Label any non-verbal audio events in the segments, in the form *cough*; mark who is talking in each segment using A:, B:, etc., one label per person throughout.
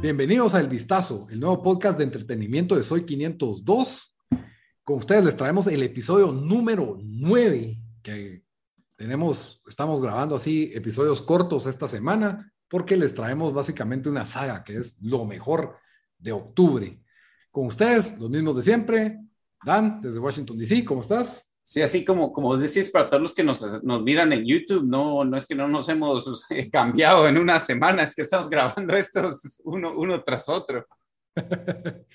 A: Bienvenidos a El Vistazo, el nuevo podcast de entretenimiento de Soy 502. Con ustedes les traemos el episodio número 9 que tenemos, estamos grabando así episodios cortos esta semana porque les traemos básicamente una saga que es lo mejor de octubre. Con ustedes, los mismos de siempre. Dan, desde Washington, D.C., ¿cómo estás?
B: Sí, así como, como decís, para todos los que nos, nos, miran en YouTube, no, no es que no nos hemos *laughs* cambiado en una semana, es que estamos grabando estos uno, uno tras otro. *laughs*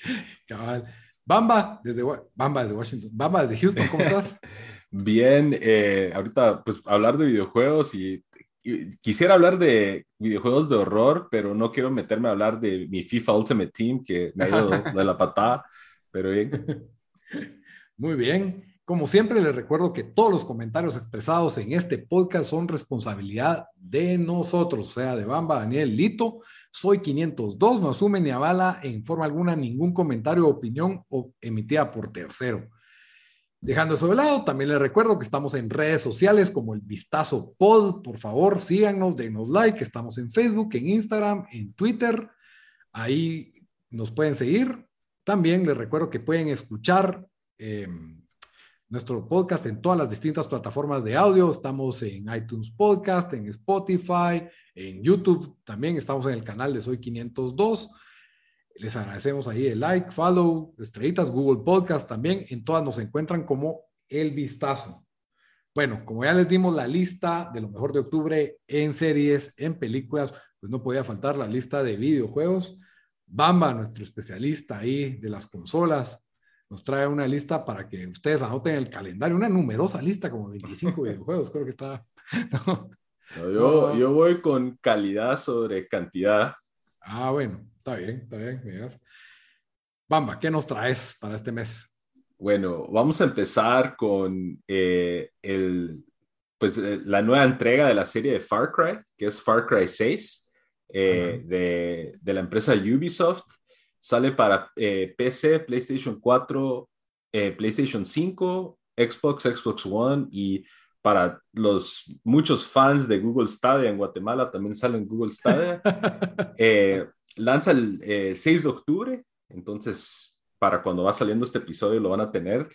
A: Cabal. Bamba desde, Bamba desde Washington. Bamba desde Houston, ¿cómo estás? *laughs*
C: Bien, eh, ahorita pues hablar de videojuegos y, y, quisiera hablar de videojuegos de horror, pero no quiero meterme a hablar de mi FIFA Ultimate Team que me ha ido de la patada, pero bien.
A: Muy bien. Como siempre, les recuerdo que todos los comentarios expresados en este podcast son responsabilidad de nosotros, sea, de Bamba, Daniel, Lito. Soy 502, no asume ni avala en forma alguna ningún comentario o opinión emitida por tercero. Dejando eso de lado, también les recuerdo que estamos en redes sociales como el Vistazo Pod. Por favor, síganos, denos like. Estamos en Facebook, en Instagram, en Twitter. Ahí nos pueden seguir. También les recuerdo que pueden escuchar. Eh, nuestro podcast en todas las distintas plataformas de audio. Estamos en iTunes Podcast, en Spotify, en YouTube. También estamos en el canal de Soy 502. Les agradecemos ahí el like, follow, estrellitas, Google Podcast también. En todas nos encuentran como El Vistazo. Bueno, como ya les dimos la lista de lo mejor de octubre en series, en películas, pues no podía faltar la lista de videojuegos. Bamba, nuestro especialista ahí de las consolas, nos trae una lista para que ustedes anoten el calendario, una numerosa lista, como 25 *laughs* videojuegos, creo que está. *laughs*
C: No. No, yo, yo, voy con calidad sobre cantidad.
A: Ah, bueno, está bien, está bien. Miras. Bamba, ¿qué nos traes para este mes?
C: Bueno, vamos a empezar con eh, el, pues, eh, la nueva entrega de la serie de Far Cry, que es Far Cry 6, eh, de, de la empresa Ubisoft. Sale para eh, PC, PlayStation 4, eh, PlayStation 5, Xbox, Xbox One y para los muchos fans de Google Stadia en Guatemala también sale en Google Stadia. *laughs* eh, lanza el, 6 de octubre, entonces para cuando va saliendo este episodio lo van a tener.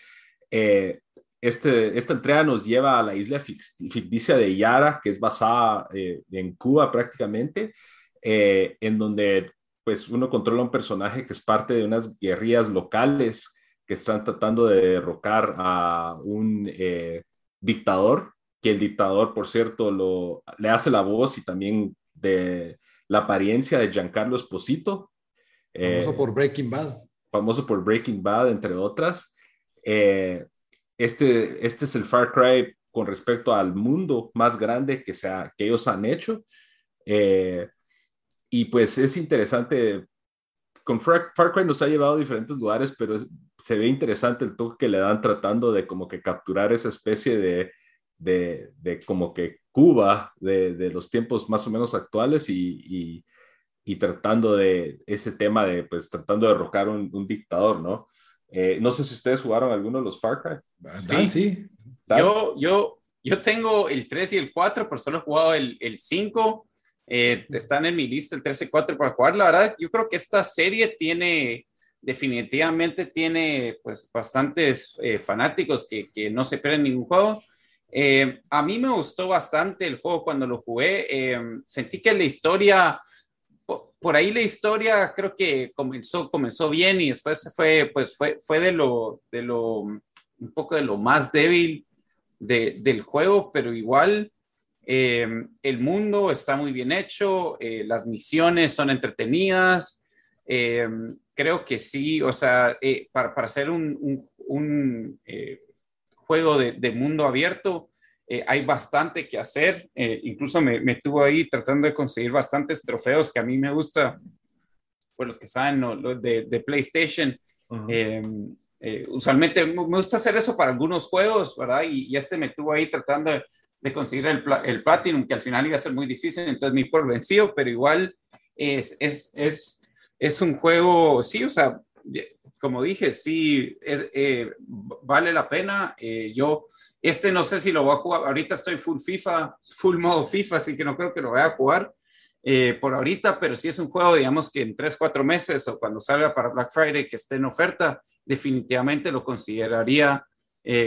C: Eh, este, esta entrega nos lleva a la isla ficticia de Yara, que es basada eh, en Cuba prácticamente, eh, en donde pues uno controla un personaje que es parte de unas guerrillas locales que están tratando de derrocar a un eh, dictador, que el dictador, por cierto, lo, le hace la voz y también de la apariencia de Giancarlo Esposito.
A: Famoso eh, por Breaking Bad.
C: Famoso por Breaking Bad, entre otras. Eh, este, este es el Far Cry con respecto al mundo más grande que, sea, que ellos han hecho. Eh, y pues es interesante, con Far, Cry nos ha llevado a diferentes lugares, pero se ve interesante el toque que le dan tratando de como que capturar esa especie de, de, de como que Cuba de, de, los tiempos más o menos actuales y, y, y, tratando de ese tema de, pues tratando de derrocar un, un dictador, ¿no? Eh, no sé si ustedes jugaron alguno de los Far Cry.
B: Sí, sí. Yo, yo, yo tengo el 3 y el 4, pero solo he jugado el, el 5 eh, están en mi lista el 13-4 para jugar. La verdad, yo creo que esta serie tiene, definitivamente tiene pues bastantes eh, fanáticos que, que, no se pierden ningún juego. Eh, a mí me gustó bastante el juego cuando lo jugué. Eh, sentí que la historia, por, ahí la historia creo que comenzó, comenzó bien y después fue, pues fue, fue de lo, de lo, un poco de lo más débil de, del juego, pero igual eh, el mundo está muy bien hecho, eh, las misiones son entretenidas. Eh, creo que sí, o sea, eh, para, para, hacer un, un, un eh, juego de, de, mundo abierto, eh, hay bastante que hacer. Incluso me, me tuvo ahí tratando de conseguir bastantes trofeos que a mí me gusta, por los que saben, los de, de, PlayStation. Em, usualmente me gusta hacer eso para algunos juegos, ¿verdad? Y, este me tuvo ahí tratando de, conseguir el, el, Platinum, que al final iba a ser muy difícil, entonces me por vencido, pero igual es, es, es, es un juego, sí, o sea, como dije, sí, es, eh, vale la pena. Eh, yo, este no sé si lo voy a jugar. Ahorita estoy full FIFA, full modo FIFA, así que no creo que lo vaya a jugar eh, por ahorita, pero si es un juego, digamos que en 3, 4 meses o cuando salga para Black Friday que esté en oferta, definitivamente lo consideraría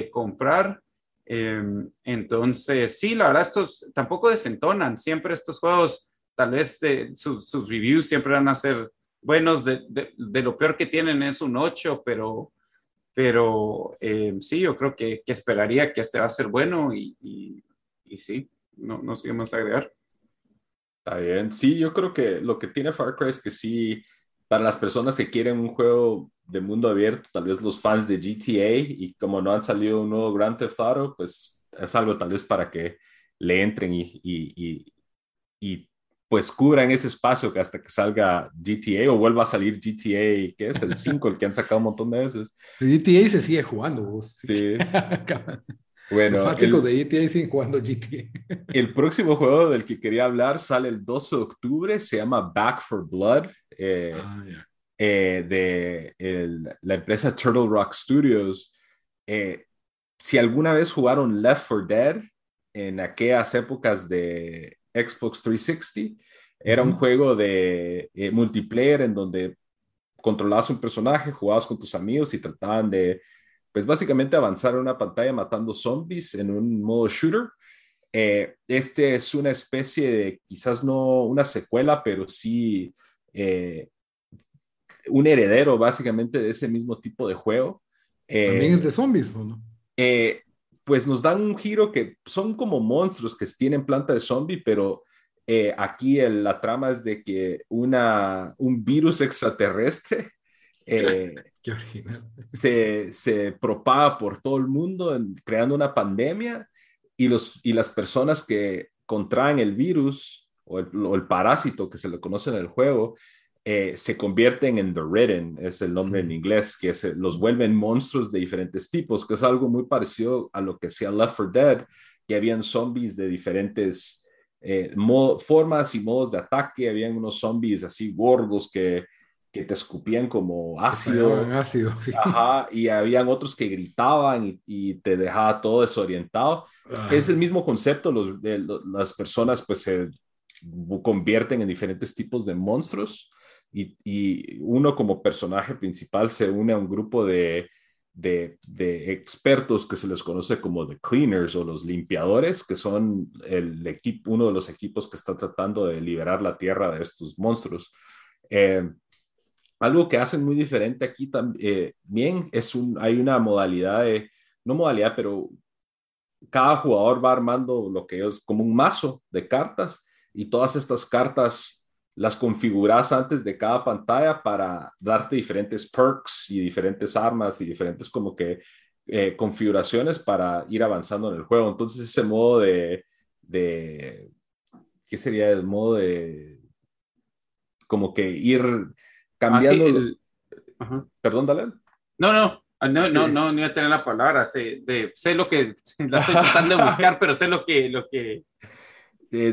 B: comprar. Em, entonces, sí, la verdad, estos tampoco desentonan. Siempre estos juegos, tal vez sus, sus reviews siempre van a ser buenos, de, de, lo peor que tienen es un 8, pero, pero eh, sí, yo creo que, que, esperaría que este va a ser bueno y, y, sí, no, no sé más agregar.
C: Está bien, sí, yo creo que lo que tiene Far Cry es que sí, para las personas que quieren un juego de mundo abierto, tal vez los fans de GTA y como no han salido un nuevo Grand Theft Auto, pues es algo tal vez para que le entren y, y, y pues cubran ese espacio que hasta que salga GTA o vuelva a salir GTA, que es el *laughs* 5, el que han sacado un montón de veces.
A: GTA se sigue jugando, vos. Sí. *laughs*
C: bueno,
A: fanáticos de GTA siguen jugando GTA. *laughs*
C: el próximo juego del que quería hablar sale el 12 de octubre, se llama Back for Blood, eh, ah, eh, de la empresa Turtle Rock Studios. Eh, si alguna vez jugaron Left 4 Dead en aquellas épocas de Xbox 360. Era un juego de eh, multiplayer en donde controlabas un personaje, jugabas con tus amigos y trataban de, pues básicamente avanzar en una pantalla matando zombies en un modo shooter. Eh, este es una especie de, quizás no una secuela, pero sí eh, un heredero básicamente de ese mismo tipo de juego.
A: ¿También es de zombies o no?
C: pues nos dan un giro que son como monstruos que tienen planta de zombie, pero eh, aquí la trama es de que una, un virus extraterrestre *laughs* eh, se, se, propaga por todo el mundo, creando una pandemia, y, los, y las personas que contraen el virus o el, o el parásito que se le conoce en el juego, eh, se convierten en The Ridden, es el nombre en inglés, que se, los vuelven monstruos de diferentes tipos, que es algo muy parecido a lo que hacía Left 4 Dead, que habían zombies de diferentes eh, formas y modos de ataque, habían unos zombies así gordos que, que te escupían como ácido.
A: ácido sí.
C: Ajá, y habían otros que gritaban y, te dejaba todo desorientado. Es el mismo concepto, los, las personas pues se convierten en diferentes tipos de monstruos y, uno como personaje principal se une a un grupo de, de, expertos que se les conoce como the cleaners o los limpiadores, que son el equipo, uno de los equipos que está tratando de liberar la tierra de estos monstruos. Eh, algo que hacen muy diferente aquí también eh, es un, hay una modalidad de, no modalidad, pero cada jugador va armando lo que es como un mazo de cartas y todas estas cartas las configuras antes de cada pantalla para darte diferentes perks y diferentes armas y diferentes como que eh, configuraciones para ir avanzando en el juego. Entonces ese modo de, de, ¿qué sería el modo de como que ir cambiando?
B: Ah,
C: Perdón, dale.
B: No, no, ah, no, no, no, no, iba a tener la palabra. Sé, de, sé lo que *laughs* la estoy tratando de buscar, pero sé lo que, lo que,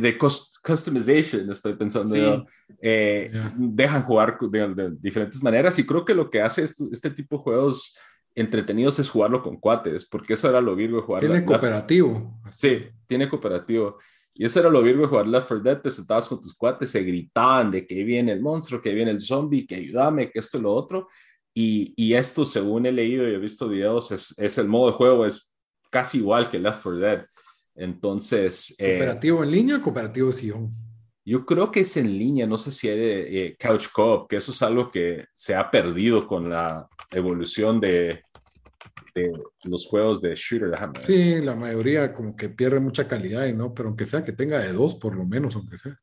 C: de, customization, estoy pensando. Eh, dejan jugar de, diferentes maneras y creo que lo que hace este tipo de juegos entretenidos es jugarlo con cuates, porque eso era lo virgo de jugar.
A: Tiene cooperativo.
C: sí, tiene cooperativo. Y eso era lo virgo de jugar Left 4 Dead, te sentabas con tus cuates, se gritaban de que viene el monstruo, que viene el zombie, que ayúdame, que esto y lo otro. Y, y esto, según he leído y he visto videos, es, es el modo de juego, es casi igual que Left 4 Dead. Entonces...
A: Eh, ¿Cooperativo en línea o cooperativo Sion?
C: Yo creo que es en línea, no sé si hay eh, Couch Co-op, que eso es algo que se ha perdido con la evolución de, de los juegos de shooter.
A: Sí, la mayoría como que pierde mucha calidad, ¿no? Pero aunque sea que tenga de dos, por lo menos, aunque sea.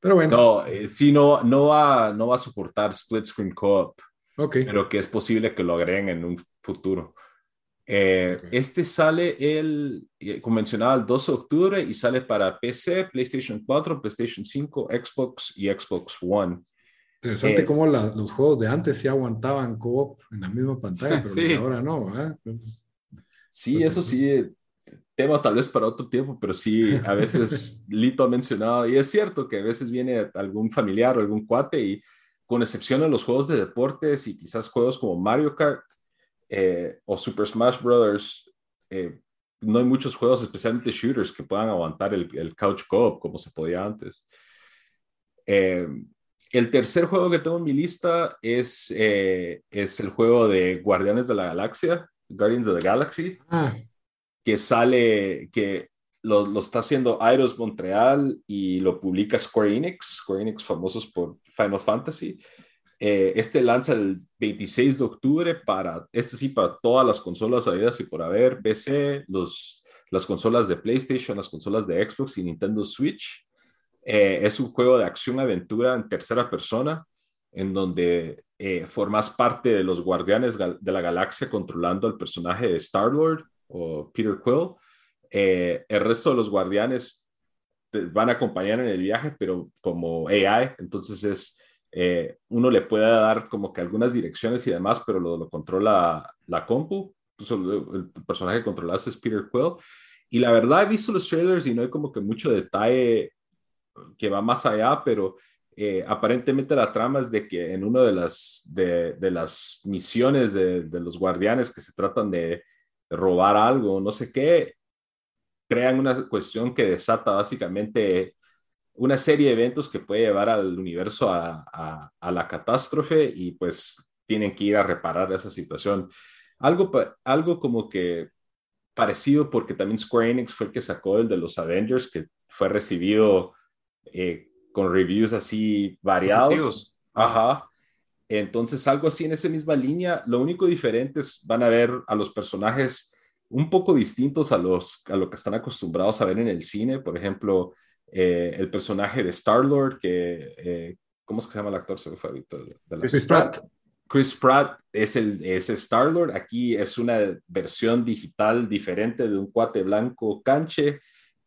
A: Pero bueno.
C: No, eh, sí, no, no, va, no va a soportar split screen co-op.
A: Ok.
C: Pero que es posible que lo agreguen en un futuro. Eh, este sale el, eh, convencional el 12 de octubre y sale para PC, PlayStation 4, PlayStation 5, Xbox y Xbox One.
A: Interesante cómo los juegos de antes sí aguantaban co-op en la misma pantalla, pero *laughs* ahora no.
C: sí, eso sí, tema tal vez para otro tiempo, pero sí, a veces *laughs* Lito ha mencionado, y es cierto que a veces viene algún familiar o algún cuate y con excepción de los juegos de deportes y quizás juegos como Mario Kart eh, o Super Smash Brothers, eh, no hay muchos juegos, especialmente shooters, que puedan aguantar el, el couch co-op como se podía antes. Eh, el tercer juego que tengo en mi lista es, es el juego de Guardianes de la Galaxia, Guardians of the Galaxy. Ah que sale, que lo, lo, está haciendo Iros Montreal y lo publica Square Enix, Square Enix famosos por Final Fantasy. Eh, este lanza el 26 de octubre para, este sí, para todas las consolas habidas y por haber, PC, los, las consolas de PlayStation, las consolas de Xbox y Nintendo Switch. Eh, es un juego de acción-aventura en tercera persona, en donde eh, formas parte de los guardianes de la galaxia controlando al personaje de Star-Lord o Peter Quill. Eh, el resto de los guardianes van a acompañar en el viaje, pero como AI, entonces es, eh, uno le puede dar como que algunas direcciones y demás, pero lo, controla la compu. el personaje que controlas es Peter Quill. Y la verdad he visto los trailers y no hay como que mucho detalle que va más allá, pero eh, aparentemente la trama es de que en una de las, de, de las misiones de, de, los guardianes que se tratan de robar algo, no sé qué, crean una cuestión que desata básicamente una serie de eventos que puede llevar al universo a, la catástrofe y pues tienen que ir a reparar esa situación. Algo, algo como que parecido porque también Square Enix fue el que sacó el de los Avengers que fue recibido eh, con reviews así variados. Ajá. Entonces, algo así en esa misma línea. Lo único diferente es, van a ver a los personajes un poco distintos a, los, a lo que están acostumbrados a ver en el cine. Por ejemplo, eh, el personaje de Star-Lord, que, eh, ¿cómo es que se llama el actor? Se
A: Chris Pratt.
C: Chris Pratt es el es Star-Lord. Aquí es una versión digital diferente de un cuate blanco canche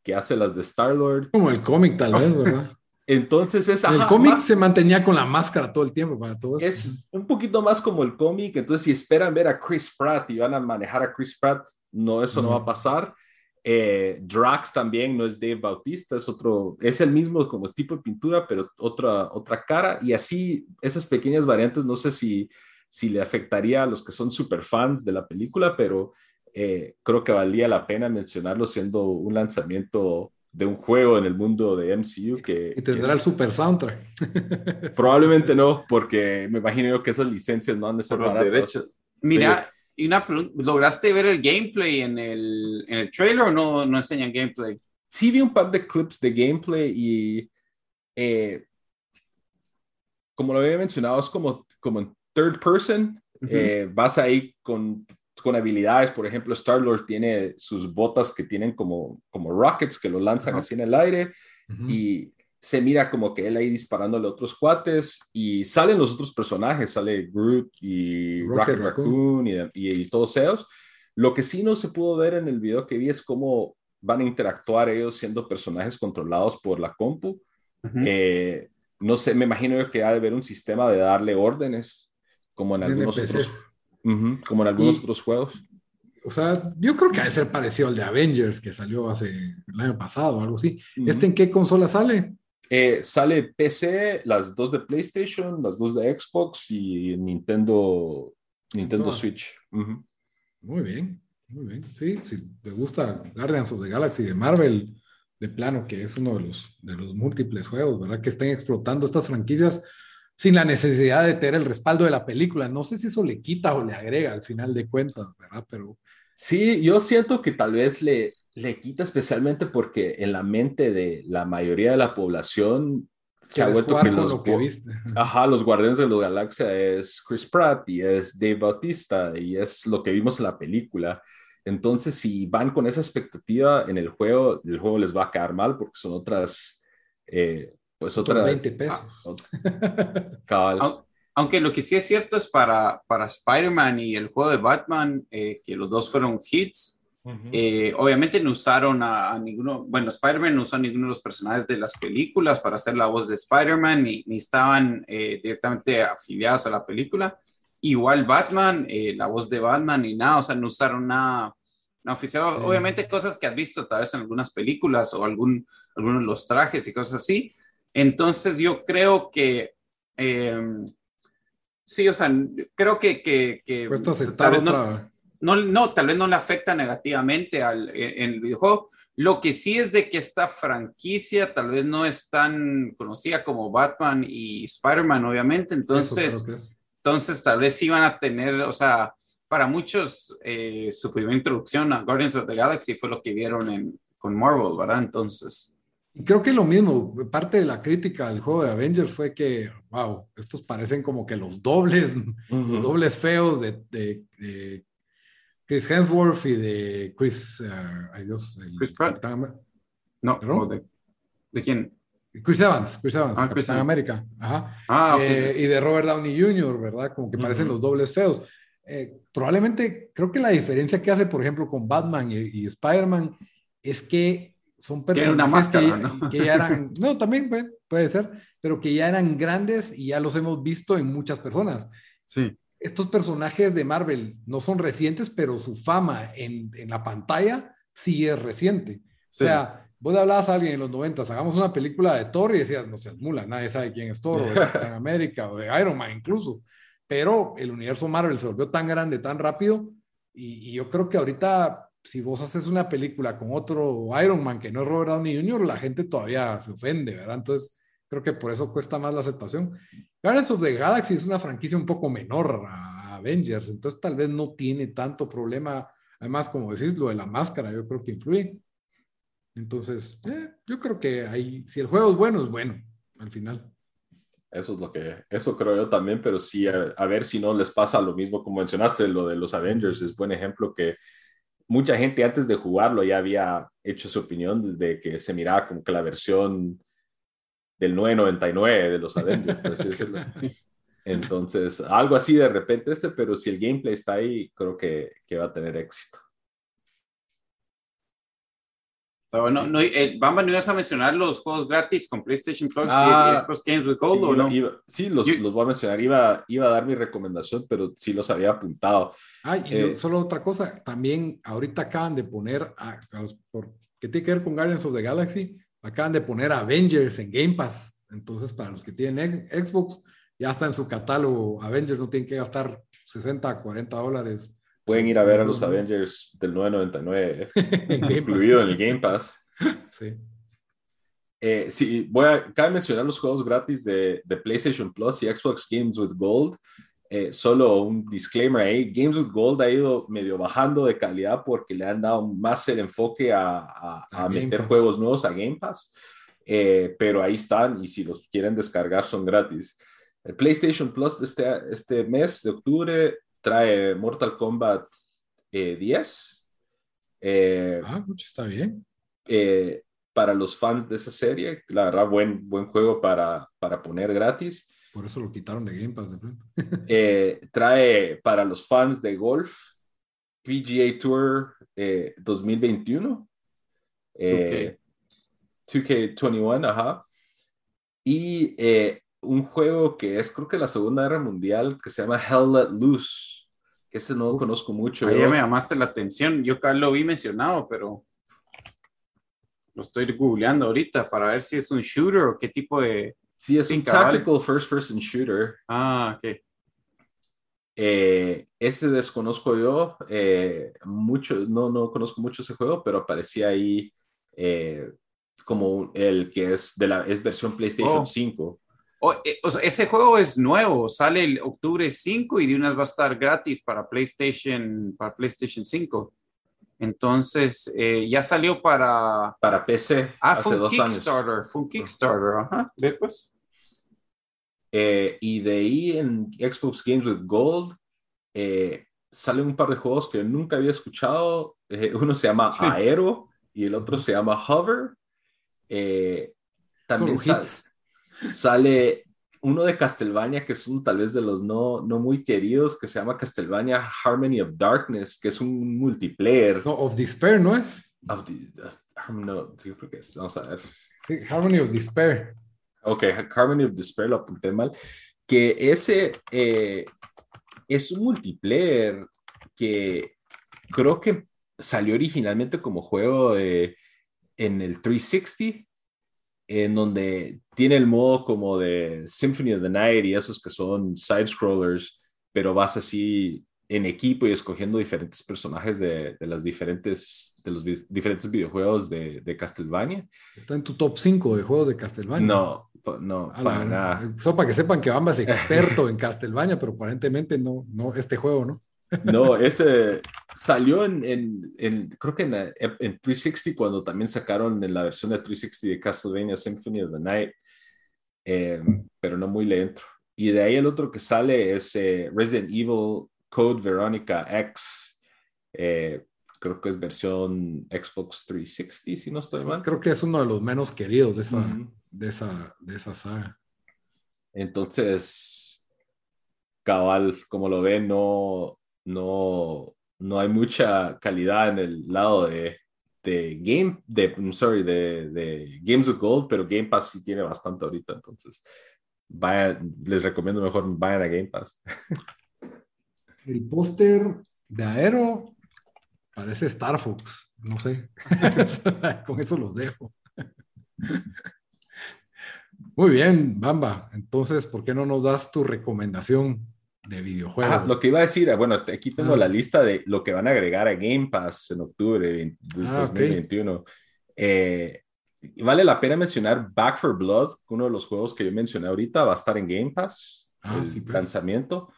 C: que hace las de Star-Lord.
A: Como el cómic, tal vez, ¿verdad?
C: Entonces es...
A: el cómic se mantenía con la máscara todo el tiempo para todos.
C: Es un poquito más como el cómic, entonces si esperan ver a Chris Pratt y van a manejar a Chris Pratt, no, eso no, va a pasar. Eh, Drax también no es Dave Bautista, es otro, es el mismo como tipo de pintura, pero otra, otra cara y así esas pequeñas variantes, no sé si, si le afectaría a los que son super fans de la película, pero eh, creo que valía la pena mencionarlo siendo un lanzamiento de un juego en el mundo de MCU que...
A: Y tendrá el super soundtrack. *laughs*
C: Probablemente no, porque me imagino que esas licencias no han de ser baratas.
B: Mira, y una pregunta, ¿lograste ver el gameplay en el, en el trailer o no, no enseñan gameplay?
C: Sí vi un par de clips de gameplay y... Eh, como lo había mencionado, es como, como en third person. Eh, vas ahí con con habilidades, por ejemplo, Star-Lord tiene sus botas que tienen como, como rockets que lo lanzan así en el aire y se mira como que él ahí disparándole a otros cuates y salen los otros personajes, sale Groot y Rocket, Raccoon, y, todos ellos. Lo que sí no se pudo ver en el video que vi es cómo van a interactuar ellos siendo personajes controlados por la compu. Eh, no sé, me imagino que ha de haber un sistema de darle órdenes, como en algunos otros como en algunos otros juegos.
A: O sea, yo creo que ha de ser parecido al de Avengers que salió hace el año pasado o algo así. ¿Este en qué consola sale?
C: Eh, sale PC, las dos de PlayStation, las dos de Xbox y Nintendo, Nintendo Switch.
A: Muy bien, muy bien. Sí, si te gusta Guardians of the Galaxy de Marvel, de plano, que es uno de los, de los múltiples juegos, ¿verdad? Que estén explotando estas franquicias sin la necesidad de tener el respaldo de la película. No sé si eso le quita o le agrega al final de cuentas, ¿verdad? Pero...
C: Sí, yo siento que tal vez le, le quita especialmente porque en la mente de la mayoría de la población se ha vuelto que los, Ajá, los Guardianes de la Galaxia es Chris Pratt y es Dave Bautista y es lo que vimos en la película. Entonces, si van con esa expectativa en el juego, el juego les va a quedar mal porque son otras, eh, pues otra...
A: 20 pesos.
C: Ah,
B: Aunque lo que sí es cierto es para, para Spider-Man y el juego de Batman, eh, que los dos fueron hits, eh, obviamente no usaron a, ninguno, bueno, Spider-Man no usó a ninguno de los personajes de las películas para hacer la voz de Spider-Man, ni, ni, estaban eh, directamente afiliados a la película. Igual Batman, la voz de Batman, ni nada, o sea, no usaron nada, oficial. Obviamente cosas que has visto tal vez en algunas películas o algún, algunos de los trajes y cosas así. Entonces yo creo que... Sí, o sea, creo que... que, que
A: tal vez
B: no, no, no, tal vez no le afecta negativamente al, en, el videojuego. Lo que sí es de que esta franquicia tal vez no es tan conocida como Batman y Spider-Man, obviamente. Entonces, entonces tal vez sí van a tener, o sea, para muchos eh, su primera introducción a Guardians of the Galaxy fue lo que vieron en, con Marvel, ¿verdad? Entonces...
A: Creo que lo mismo, parte de la crítica del juego de Avengers fue que, wow, estos parecen como que los dobles, los dobles feos de, de, Chris Hemsworth y de Chris, uh, ay Dios,
B: Chris Pratt. No, de, de, quién?
A: Chris Evans, Chris Evans, ah, Capitán América. Ajá. Ah, eh, y de Robert Downey Jr., ¿verdad? Como que parecen los dobles feos. Eh, probablemente, creo que la diferencia que hace, por ejemplo, con Batman y, y Spider-Man es que son personas
B: una máscara, ¿no? *laughs*
A: que, ya eran, *laughs* no, también puede, ser, pero que ya eran grandes y ya los hemos visto en muchas personas.
B: Sí.
A: Estos personajes de Marvel no son recientes, pero su fama en, en la pantalla sí es reciente. O sea, vos hablabas a alguien en los 90, hagamos una película de Thor y decías, no seas mula, nadie sabe quién es Thor, o de *laughs* Capitán América, o de Iron Man incluso. Pero el universo Marvel se volvió tan grande, tan rápido, y, y yo creo que ahorita si vos haces una película con otro Iron Man que no es Robert Downey Jr., la gente todavía se ofende, ¿verdad? Entonces, creo que por eso cuesta más la aceptación. Guardians of the Galaxy es una franquicia un poco menor a Avengers, entonces tal vez no tiene tanto problema. Además, como decís, lo de la máscara, yo creo que influye. Entonces, eh, yo creo que ahí, si el juego es bueno, es bueno, al final.
C: Eso es lo que, eso creo yo también, pero sí, a, ver si no les pasa lo mismo como mencionaste, lo de los Avengers, es buen ejemplo que mucha gente antes de jugarlo ya había hecho su opinión de que se miraba como que la versión del 999 de los Avengers, Entonces, algo así de repente este, pero si el gameplay está ahí, creo que, que va a tener éxito.
B: No, no, eh, Bamba, ¿no ibas a mencionar los juegos gratis con PlayStation Plus ah, y Xbox Games with Gold
C: sí,
B: o no?
C: sí, los, los, voy a mencionar. Iba, iba a dar mi recomendación, pero sí los había apuntado.
A: Ah, y eh, solo otra cosa. También ahorita acaban de poner, a, por, ¿qué tiene que ver con Guardians of the Galaxy? Acaban de poner Avengers en Game Pass. Entonces, para los que tienen Xbox, ya está en su catálogo. Avengers no tienen que gastar 60, 40 dólares
C: pueden ir a ver a los Avengers del 999, *laughs* incluido en el Game Pass.
A: Sí.
C: Eh, sí, voy a cabe mencionar los juegos gratis de, de, PlayStation Plus y Xbox Games with Gold. Eh, solo un disclaimer ahí, Games with Gold ha ido medio bajando de calidad porque le han dado más el enfoque a, a, a meter juegos nuevos a Game Pass, eh, pero ahí están y si los quieren descargar son gratis. El PlayStation Plus de este, este mes de octubre trae Mortal Kombat 10.
A: Eh, ah, está bien.
C: Eh, para los fans de esa serie, la verdad, buen, buen juego para, para poner gratis.
A: Por eso lo quitaron de Game Pass. *laughs*
C: Eh, trae para los fans de golf PGA Tour 2021. 2K. 2K21, ajá. Y un juego que es creo que la Segunda Guerra Mundial que se llama Hell Let Loose ese no lo conozco mucho.
B: Ahí me llamaste la atención. Yo acá lo vi mencionado, pero lo estoy googleando ahorita para ver si es un shooter o qué tipo de.
C: Sí, es un tactical first person shooter.
B: Ah, ok.
C: Eh, ese desconozco yo, eh, mucho, no, no conozco mucho ese juego, pero aparecía ahí eh, como el que es de la es versión PlayStation 5.
B: Eh, o, sea, ese juego es nuevo, sale el octubre 5 y de unas va a estar gratis para PlayStation, para PlayStation 5. Entonces, eh, ya salió para...
C: Para PC
B: ah, hace dos Kickstarter, años. Fue un Kickstarter, ajá. Después.
C: Eh, y de ahí en Xbox Games with Gold eh, salen un par de juegos que nunca había escuchado. uno se llama Aero y el otro se llama Hover. también sale sale uno de Castlevania, que es uno tal vez de los no, no muy queridos, que se llama Castlevania Harmony of Darkness, que es un multiplayer.
A: No, of Despair, ¿no es?
C: Of the, no, yo creo que es. Vamos a ver.
A: Sí, Harmony of Despair.
C: Ok, Harmony of Despair lo apunté mal. Que ese eh, es un multiplayer que creo que salió originalmente como juego en el 360 en donde tiene el modo como de Symphony of the Night y esos que son side-scrollers, pero vas así en equipo y escogiendo diferentes personajes de, de las diferentes, de los diferentes videojuegos de, de, Castlevania.
A: ¿Está en tu top 5 de juegos de Castlevania?
C: No, no, para nada.
A: Eso para que sepan que Bamba es *laughs* experto en Castlevania, pero aparentemente no, no, este juego, ¿no?
C: No, ese salió en, en, creo que en, en, 360 cuando también sacaron en la versión de 360 de Castlevania Symphony of the Night, eh, pero no muy lento. Y de ahí el otro que sale es eh, Resident Evil Code Veronica X. Eh, creo que es versión Xbox 360, si no estoy mal.
A: Creo que es uno de los menos queridos de esa, de esa, de esa saga.
C: Entonces, cabal, como lo ven, no, no, no hay mucha calidad en el lado de, de Game, de, sorry, de, de, Games of Gold, pero Game Pass sí tiene bastante ahorita, entonces les recomiendo mejor vayan a Game Pass. *laughs*
A: El póster de Aero parece Star Fox, no sé, *laughs* con eso los dejo. *laughs* Muy bien, Bamba. Entonces, ¿por qué no nos das tu recomendación de videojuegos.
C: lo que iba a decir, bueno, aquí tengo la lista de lo que van a agregar a Game Pass en octubre de, 2021. Ah, eh, vale la pena mencionar Back for Blood, uno de los juegos que yo mencioné ahorita, va a estar en Game Pass, ah, el pues. lanzamiento.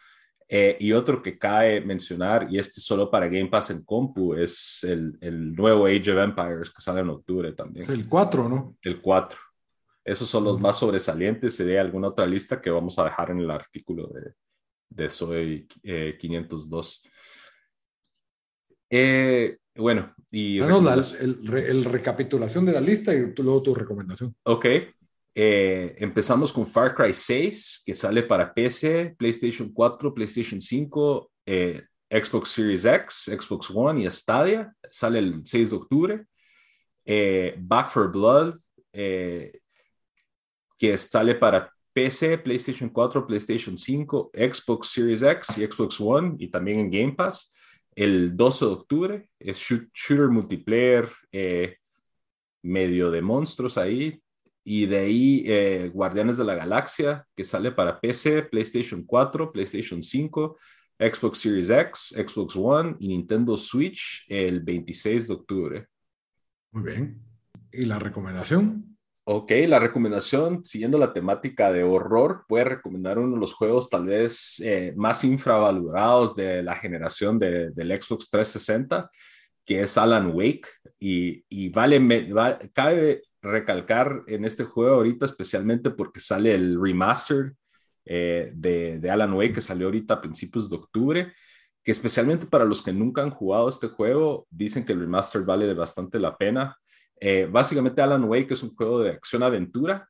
C: Eh, y otro que cae mencionar, y este solo para Game Pass en compu, es el, el, nuevo Age of Empires que sale en octubre también.
A: Es el 4, ¿no?
C: El 4. Esos son los más sobresalientes. Sería alguna otra lista que vamos a dejar en el artículo de, de Soy 502. Eh, eh, bueno, y...
A: Danos la, el, recapitulación de la lista y luego tu recomendación.
C: Ok. Eh, empezamos con Far Cry 6, que sale para PC, PlayStation 4, PlayStation 5, Xbox Series X, Xbox One y Stadia. Sale el 6 de octubre. Back for Blood, que sale para PC, PlayStation 4, PlayStation 5, Xbox Series X y Xbox One y también en Game Pass. El 12 de octubre es shooter multiplayer eh, medio de monstruos ahí. Y de ahí eh, Guardianes de la Galaxia, que sale para PC, PlayStation 4, PlayStation 5, Xbox Series X, Xbox One y Nintendo Switch el 26 de octubre.
A: Muy bien. ¿Y la recomendación?
C: Ok, la recomendación, siguiendo la temática de horror, puede recomendar uno de los juegos tal vez eh, más infravalorados de la generación de, del Xbox 360, que es Alan Wake. Y, y vale, cabe recalcar en este juego ahorita especialmente porque sale el remaster eh, de, de, Alan Wake que salió ahorita a principios de octubre, que especialmente para los que nunca han jugado este juego, dicen que el remaster vale bastante la pena eh, básicamente Alan Wake es un juego de acción-aventura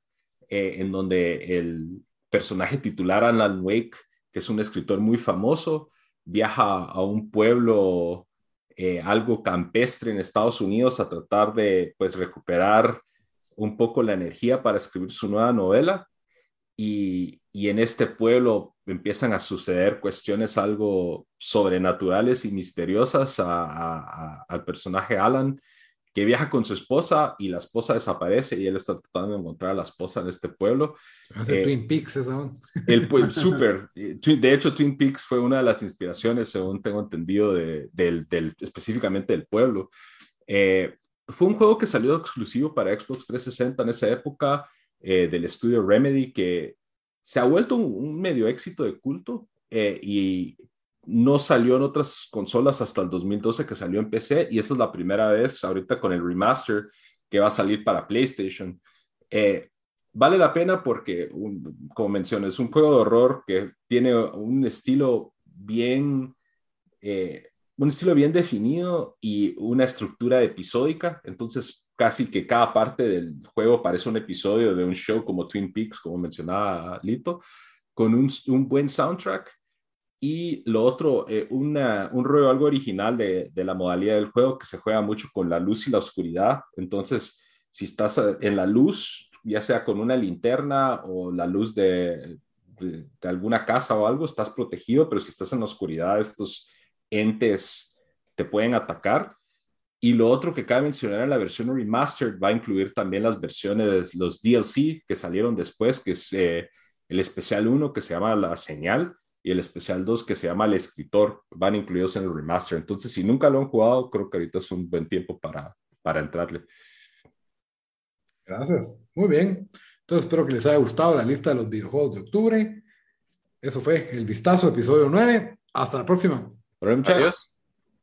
C: eh, en donde el personaje titular Alan Wake, que es un escritor muy famoso, viaja a un pueblo eh, algo campestre en Estados Unidos a tratar de pues recuperar un poco la energía para escribir su nueva novela. Y, y en este pueblo empiezan a suceder cuestiones algo sobrenaturales y misteriosas al personaje Alan que viaja con su esposa y la esposa desaparece y él está tratando de encontrar a la esposa en este pueblo.
A: Hace eh, Twin Peaks, ¿eso?
C: El pueblo, *laughs* súper. De hecho, Twin Peaks fue una de las inspiraciones, según tengo entendido, de, del, del, específicamente del pueblo. Eh, fue un juego que salió exclusivo para Xbox 360 en esa época, eh, del estudio Remedy, que se ha vuelto un, un medio éxito de culto y no salió en otras consolas hasta el 2012 que salió en PC y esa es la primera vez ahorita con el remaster que va a salir para PlayStation. Eh, vale la pena porque, como mencioné, es un juego de horror que tiene un estilo bien, eh, un estilo bien definido y una estructura episódica. Entonces, casi que cada parte del juego parece un episodio de un show como Twin Peaks, como mencionaba Lito, con un, un buen soundtrack. Y lo otro, eh, un rollo algo original de, de, la modalidad del juego que se juega mucho con la luz y la oscuridad. Entonces, si estás en la luz, ya sea con una linterna o la luz de, de, de alguna casa o algo, estás protegido, pero si estás en la oscuridad, estos entes te pueden atacar. Y lo otro que cabe mencionar en la versión remastered va a incluir también las versiones, los DLC que salieron después, que es eh, el especial 1 que se llama La Señal y el especial 2 que se llama El Escritor, van incluidos en el remaster. Entonces, si nunca lo han jugado, creo que ahorita es un buen tiempo para, para entrarle.
A: Gracias. Muy bien. Entonces, espero que les haya gustado la lista de los videojuegos de octubre. Eso fue el vistazo, episodio 9. Hasta la próxima.
B: Adiós.